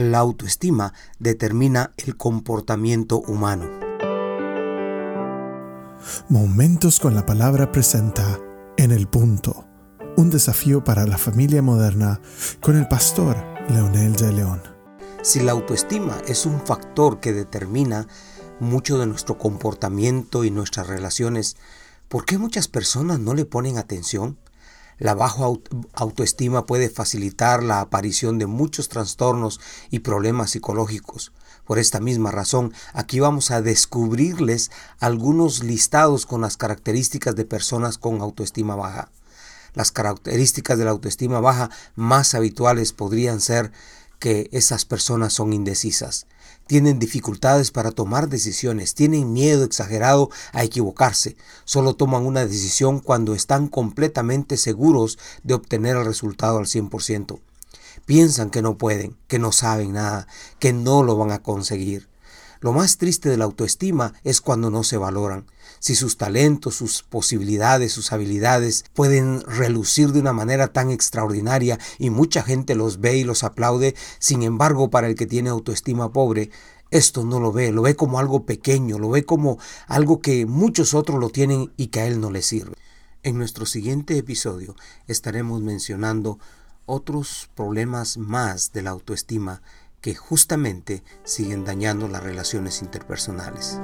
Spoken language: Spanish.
La autoestima determina el comportamiento humano. Momentos con la palabra presenta En el punto. Un desafío para la familia moderna con el pastor Leonel de León. Si la autoestima es un factor que determina mucho de nuestro comportamiento y nuestras relaciones, ¿por qué muchas personas no le ponen atención? La baja autoestima puede facilitar la aparición de muchos trastornos y problemas psicológicos. Por esta misma razón, aquí vamos a descubrirles algunos listados con las características de personas con autoestima baja. Las características de la autoestima baja más habituales podrían ser que esas personas son indecisas, tienen dificultades para tomar decisiones, tienen miedo exagerado a equivocarse, solo toman una decisión cuando están completamente seguros de obtener el resultado al 100%. Piensan que no pueden, que no saben nada, que no lo van a conseguir. Lo más triste de la autoestima es cuando no se valoran. Si sus talentos, sus posibilidades, sus habilidades pueden relucir de una manera tan extraordinaria y mucha gente los ve y los aplaude, sin embargo para el que tiene autoestima pobre, esto no lo ve, lo ve como algo pequeño, lo ve como algo que muchos otros lo tienen y que a él no le sirve. En nuestro siguiente episodio estaremos mencionando otros problemas más de la autoestima que justamente siguen dañando las relaciones interpersonales.